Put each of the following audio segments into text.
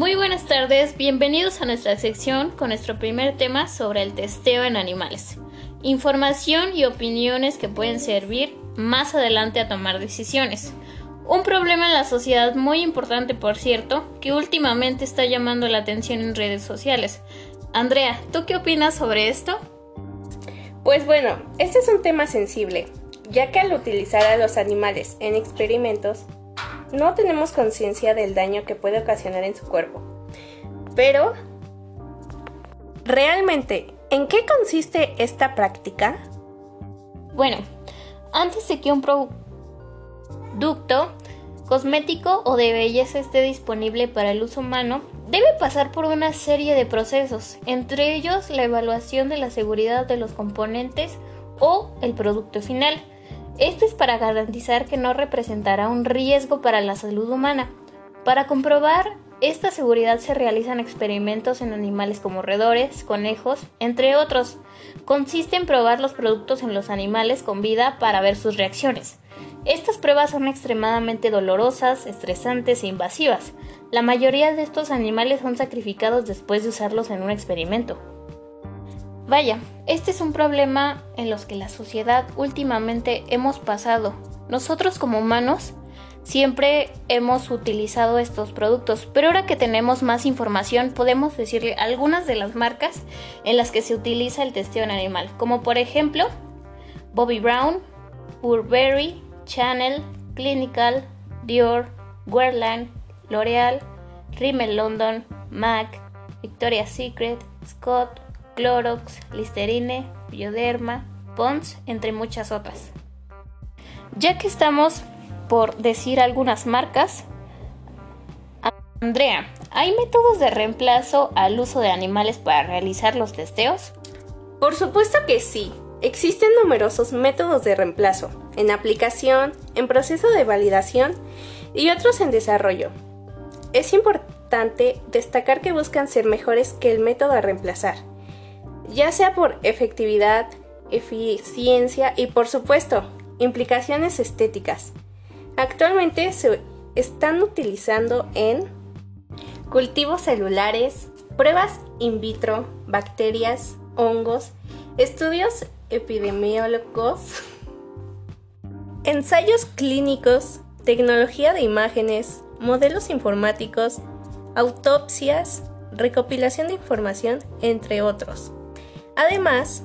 Muy buenas tardes, bienvenidos a nuestra sección con nuestro primer tema sobre el testeo en animales. Información y opiniones que pueden servir más adelante a tomar decisiones. Un problema en la sociedad muy importante, por cierto, que últimamente está llamando la atención en redes sociales. Andrea, ¿tú qué opinas sobre esto? Pues bueno, este es un tema sensible, ya que al utilizar a los animales en experimentos, no tenemos conciencia del daño que puede ocasionar en su cuerpo. Pero, ¿realmente en qué consiste esta práctica? Bueno, antes de que un producto cosmético o de belleza esté disponible para el uso humano, debe pasar por una serie de procesos, entre ellos la evaluación de la seguridad de los componentes o el producto final. Esto es para garantizar que no representará un riesgo para la salud humana. Para comprobar esta seguridad se realizan experimentos en animales como roedores, conejos, entre otros. Consiste en probar los productos en los animales con vida para ver sus reacciones. Estas pruebas son extremadamente dolorosas, estresantes e invasivas. La mayoría de estos animales son sacrificados después de usarlos en un experimento. Vaya, este es un problema en los que la sociedad últimamente hemos pasado. Nosotros como humanos siempre hemos utilizado estos productos, pero ahora que tenemos más información podemos decirle algunas de las marcas en las que se utiliza el testeo en animal, como por ejemplo Bobby Brown, Burberry, Chanel, Clinical, Dior, Guerlain, L'Oreal, Rimmel London, MAC, Victoria's Secret, Scott, Clorox, Listerine, Bioderma, Pons, entre muchas otras. Ya que estamos por decir algunas marcas, Andrea, ¿hay métodos de reemplazo al uso de animales para realizar los testeos? Por supuesto que sí. Existen numerosos métodos de reemplazo, en aplicación, en proceso de validación y otros en desarrollo. Es importante destacar que buscan ser mejores que el método a reemplazar ya sea por efectividad, eficiencia y por supuesto implicaciones estéticas. Actualmente se están utilizando en cultivos celulares, pruebas in vitro, bacterias, hongos, estudios epidemiólogos, ensayos clínicos, tecnología de imágenes, modelos informáticos, autopsias, recopilación de información, entre otros. Además,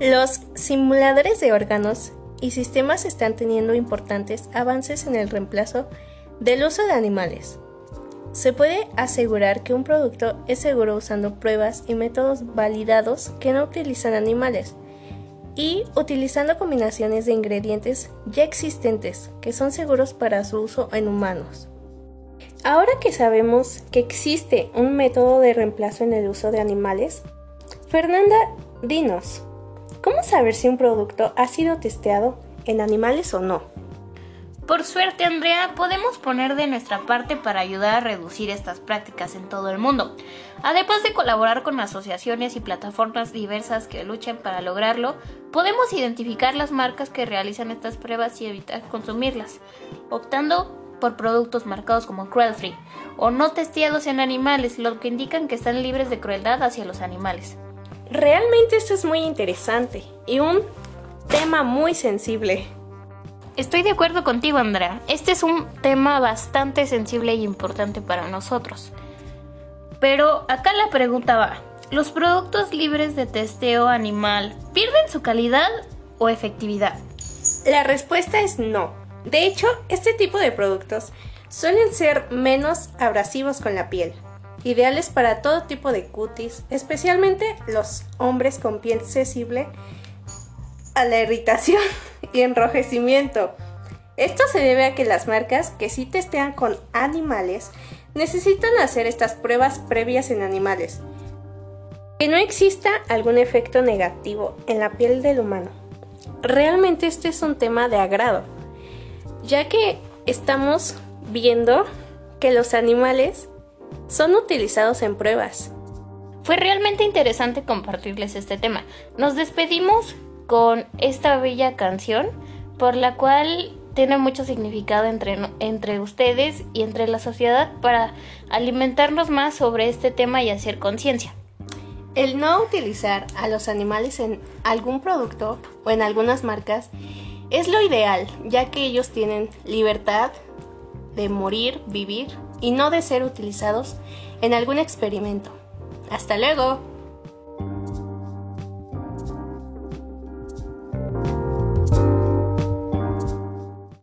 los simuladores de órganos y sistemas están teniendo importantes avances en el reemplazo del uso de animales. Se puede asegurar que un producto es seguro usando pruebas y métodos validados que no utilizan animales y utilizando combinaciones de ingredientes ya existentes que son seguros para su uso en humanos. Ahora que sabemos que existe un método de reemplazo en el uso de animales, Fernanda, dinos, ¿cómo saber si un producto ha sido testeado en animales o no? Por suerte, Andrea, podemos poner de nuestra parte para ayudar a reducir estas prácticas en todo el mundo. Además de colaborar con asociaciones y plataformas diversas que luchen para lograrlo, podemos identificar las marcas que realizan estas pruebas y evitar consumirlas, optando por productos marcados como cruel free o no testeados en animales, lo que indican que están libres de crueldad hacia los animales. Realmente esto es muy interesante y un tema muy sensible. Estoy de acuerdo contigo, Andrea. Este es un tema bastante sensible y importante para nosotros. Pero acá la pregunta va. ¿Los productos libres de testeo animal pierden su calidad o efectividad? La respuesta es no. De hecho, este tipo de productos suelen ser menos abrasivos con la piel, ideales para todo tipo de cutis, especialmente los hombres con piel sensible a la irritación y enrojecimiento. Esto se debe a que las marcas que sí testean con animales necesitan hacer estas pruebas previas en animales. Que no exista algún efecto negativo en la piel del humano. Realmente este es un tema de agrado, ya que estamos viendo que los animales son utilizados en pruebas. Fue realmente interesante compartirles este tema. Nos despedimos con esta bella canción por la cual tiene mucho significado entre, entre ustedes y entre la sociedad para alimentarnos más sobre este tema y hacer conciencia. El no utilizar a los animales en algún producto o en algunas marcas es lo ideal, ya que ellos tienen libertad de morir, vivir y no de ser utilizados en algún experimento. Hasta luego.